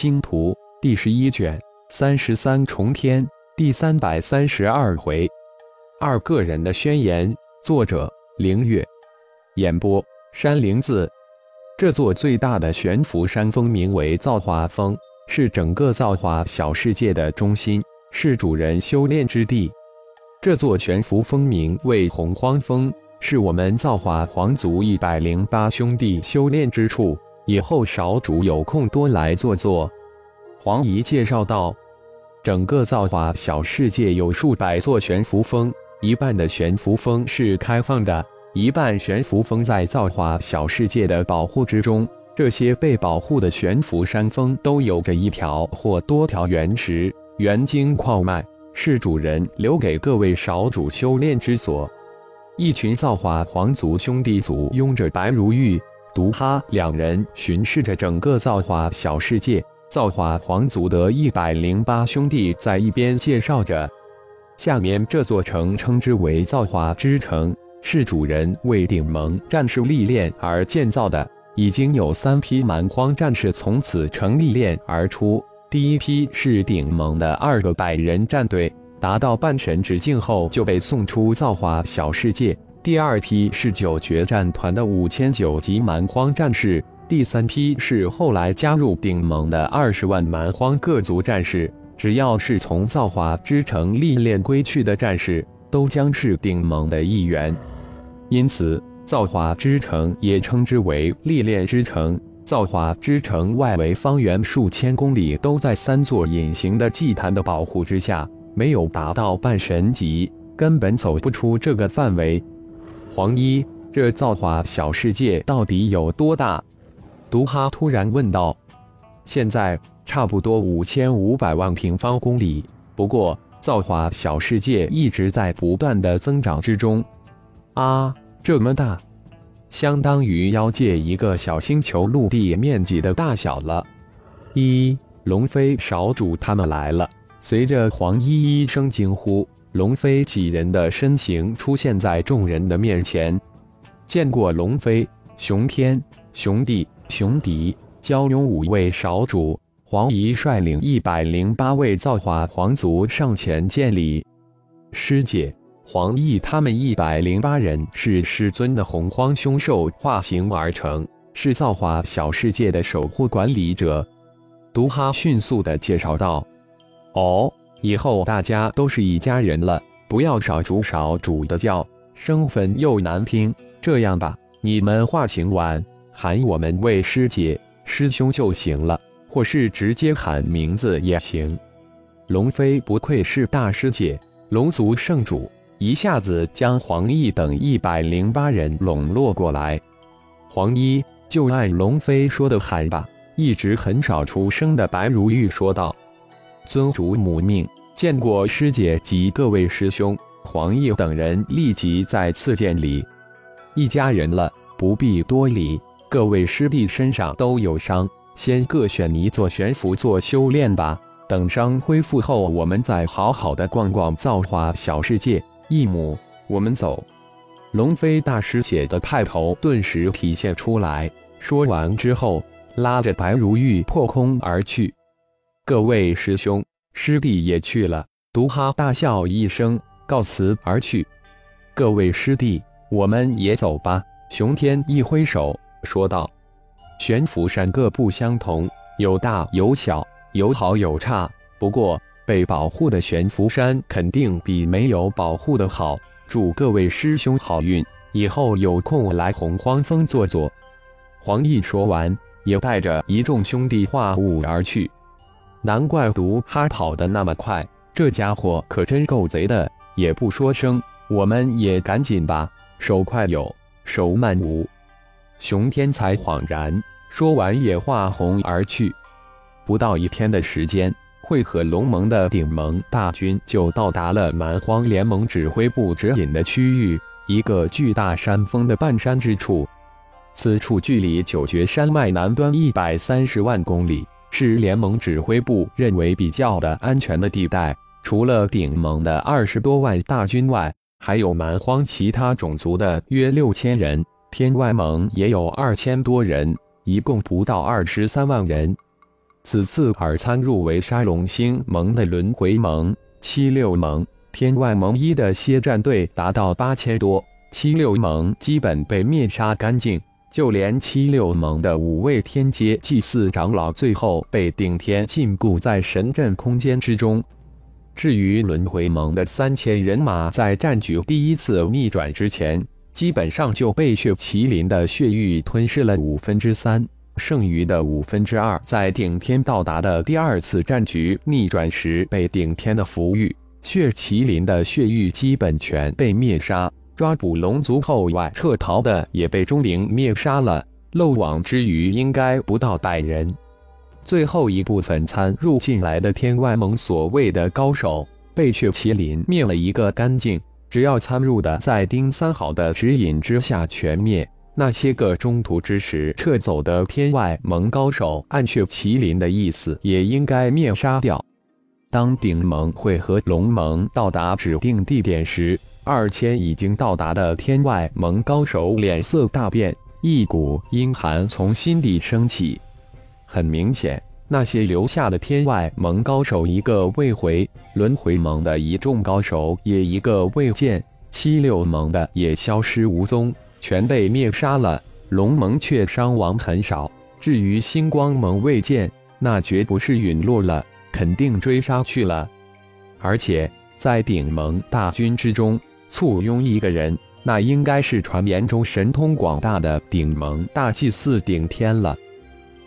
星图第十一卷三十三重天第三百三十二回，二个人的宣言。作者：凌月。演播：山灵子。这座最大的悬浮山峰名为造化峰，是整个造化小世界的中心，是主人修炼之地。这座悬浮峰名为洪荒峰，是我们造化皇族一百零八兄弟修炼之处。以后少主有空多来坐坐。黄姨介绍道：“整个造化小世界有数百座悬浮峰，一半的悬浮峰是开放的，一半悬浮峰在造化小世界的保护之中。这些被保护的悬浮山峰都有着一条或多条原石、原晶矿脉，是主人留给各位少主修炼之所。”一群造化皇族兄弟组拥着白如玉。毒哈两人巡视着整个造化小世界，造化皇族的一百零八兄弟在一边介绍着。下面这座城称之为造化之城，是主人为顶盟战士历练而建造的。已经有三批蛮荒战士从此城历练而出，第一批是顶盟的二个百人战队，达到半神直境后就被送出造化小世界。第二批是九决战团的五千九级蛮荒战士，第三批是后来加入顶盟的二十万蛮荒各族战士。只要是从造化之城历练归去的战士，都将是顶盟的一员。因此，造化之城也称之为历练之城。造化之城外围方圆数千公里都在三座隐形的祭坛的保护之下，没有达到半神级，根本走不出这个范围。黄一，这造化小世界到底有多大？毒哈突然问道。现在差不多五千五百万平方公里。不过，造化小世界一直在不断的增长之中。啊，这么大，相当于妖界一个小星球陆地面积的大小了。一龙飞少主他们来了。随着黄衣一声惊呼。龙飞几人的身形出现在众人的面前。见过龙飞、熊天、熊帝、熊迪、蛟勇五位少主，黄仪率领一百零八位造化皇族上前见礼。师姐，黄奕他们一百零八人是师尊的洪荒凶兽化形而成，是造化小世界的守护管理者。毒哈迅速的介绍道：“哦。”以后大家都是一家人了，不要少主少主的叫，生分又难听。这样吧，你们化形完喊我们为师姐、师兄就行了，或是直接喊名字也行。龙飞不愧是大师姐，龙族圣主，一下子将黄奕等一百零八人笼络过来。黄一就按龙飞说的喊吧。一直很少出声的白如玉说道。尊主母命，见过师姐及各位师兄。黄奕等人立即再次见礼。一家人了，不必多礼。各位师弟身上都有伤，先各选一座悬浮做修炼吧。等伤恢复后，我们再好好的逛逛造化小世界。义母，我们走。龙飞大师写的派头顿时体现出来。说完之后，拉着白如玉破空而去。各位师兄师弟也去了，毒哈大笑一声，告辞而去。各位师弟，我们也走吧。熊天一挥手说道：“悬浮山各不相同，有大有小，有好有差。不过被保护的悬浮山肯定比没有保护的好。祝各位师兄好运，以后有空来洪荒峰坐坐。”黄奕说完，也带着一众兄弟化雾而去。难怪毒哈跑得那么快，这家伙可真够贼的，也不说声，我们也赶紧吧。手快有，手慢无。熊天才恍然，说完也化红而去。不到一天的时间，会合龙盟的顶盟大军就到达了蛮荒联盟指挥部指引的区域，一个巨大山峰的半山之处。此处距离九绝山脉南端一百三十万公里。是联盟指挥部认为比较的安全的地带，除了顶盟的二十多万大军外，还有蛮荒其他种族的约六千人，天外盟也有二千多人，一共不到二十三万人。此次而参入为杀龙星盟的轮回盟、七六盟、天外盟一的蝎战队达到八千多，七六盟基本被灭杀干净。就连七六盟的五位天阶祭祀长老，最后被顶天禁锢在神阵空间之中。至于轮回盟的三千人马，在战局第一次逆转之前，基本上就被血麒麟的血域吞噬了五分之三，剩余的五分之二，在顶天到达的第二次战局逆转时，被顶天的符域血麒麟的血域基本全被灭杀。抓捕龙族后外撤逃的也被钟灵灭杀了，漏网之鱼应该不到百人。最后一部分参入进来的天外盟所谓的高手，被血麒麟灭了一个干净。只要参入的在丁三好的指引之下全灭，那些个中途之时撤走的天外盟高手，按血麒麟的意思，也应该灭杀掉。当顶盟会和龙盟到达指定地点时。二千已经到达的天外盟高手脸色大变，一股阴寒从心底升起。很明显，那些留下的天外盟高手一个未回，轮回盟的一众高手也一个未见，七六盟的也消失无踪，全被灭杀了。龙盟却伤亡很少。至于星光盟未见，那绝不是陨落了，肯定追杀去了。而且在顶盟大军之中。簇拥一个人，那应该是传言中神通广大的顶盟大祭司顶天了。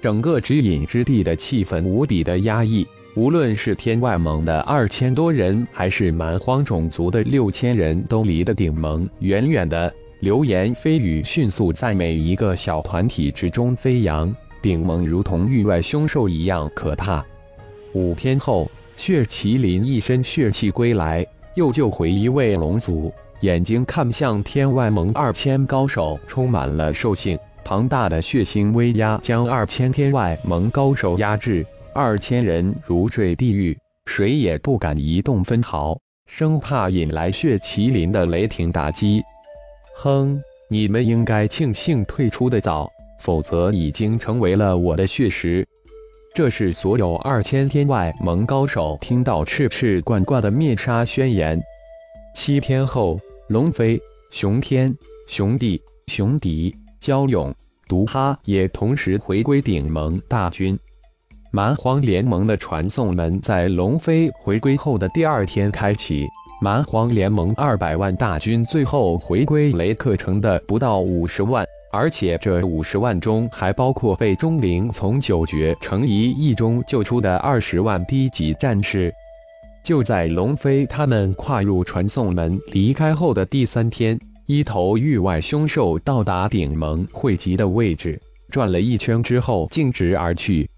整个指引之地的气氛无比的压抑，无论是天外盟的二千多人，还是蛮荒种族的六千人，都离得顶盟远远的。流言蜚语迅速在每一个小团体之中飞扬，顶盟如同域外凶兽一样可怕。五天后，血麒麟一身血气归来。又救回一位龙族，眼睛看向天外盟二千高手，充满了兽性。庞大的血腥威压将二千天外盟高手压制，二千人如坠地狱，谁也不敢移动分毫，生怕引来血麒麟的雷霆打击。哼，你们应该庆幸退出的早，否则已经成为了我的血食。这是所有二千天外盟高手听到赤赤贯贯的灭杀宣言。七天后，龙飞、熊天、熊帝、熊迪、焦勇、毒哈也同时回归顶盟大军。蛮荒联盟的传送门在龙飞回归后的第二天开启。蛮荒联盟二百万大军最后回归雷克城的不到五十万。而且这五十万中还包括被钟灵从九绝城一役中救出的二十万低级战士。就在龙飞他们跨入传送门离开后的第三天，一头域外凶兽到达顶盟汇集的位置，转了一圈之后径直而去。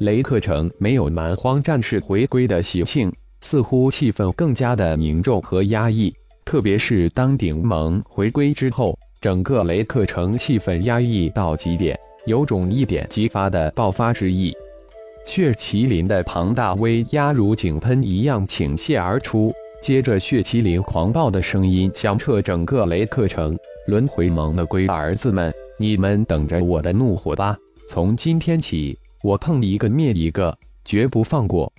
雷克城没有蛮荒战士回归的喜庆，似乎气氛更加的凝重和压抑。特别是当顶盟回归之后。整个雷克城气氛压抑到极点，有种一点即发的爆发之意。血麒麟的庞大威压如井喷一样倾泻而出，接着血麒麟狂暴的声音响彻整个雷克城。轮回盟的龟儿子们，你们等着我的怒火吧！从今天起，我碰一个灭一个，绝不放过。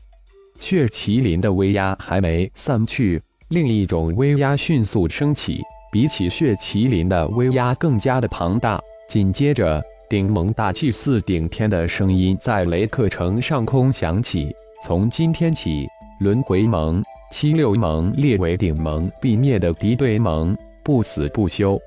血麒麟的威压还没散去，另一种威压迅速升起。比起血麒麟的威压更加的庞大。紧接着，顶盟大祭司顶天的声音在雷克城上空响起：“从今天起，轮回盟、七六盟列为顶盟必灭的敌对盟，不死不休。”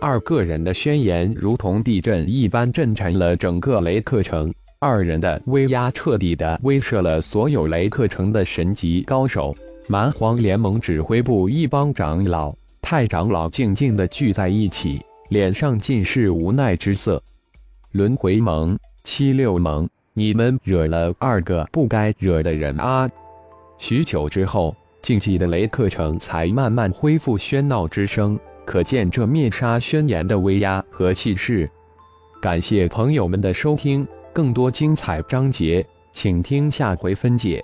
二个人的宣言如同地震一般震颤了整个雷克城。二人的威压彻底的威慑了所有雷克城的神级高手。蛮荒联盟指挥部一帮长老。太长老静静地聚在一起，脸上尽是无奈之色。轮回盟、七六盟，你们惹了二个不该惹的人啊！许久之后，静寂的雷克城才慢慢恢复喧闹之声，可见这灭杀宣言的威压和气势。感谢朋友们的收听，更多精彩章节，请听下回分解。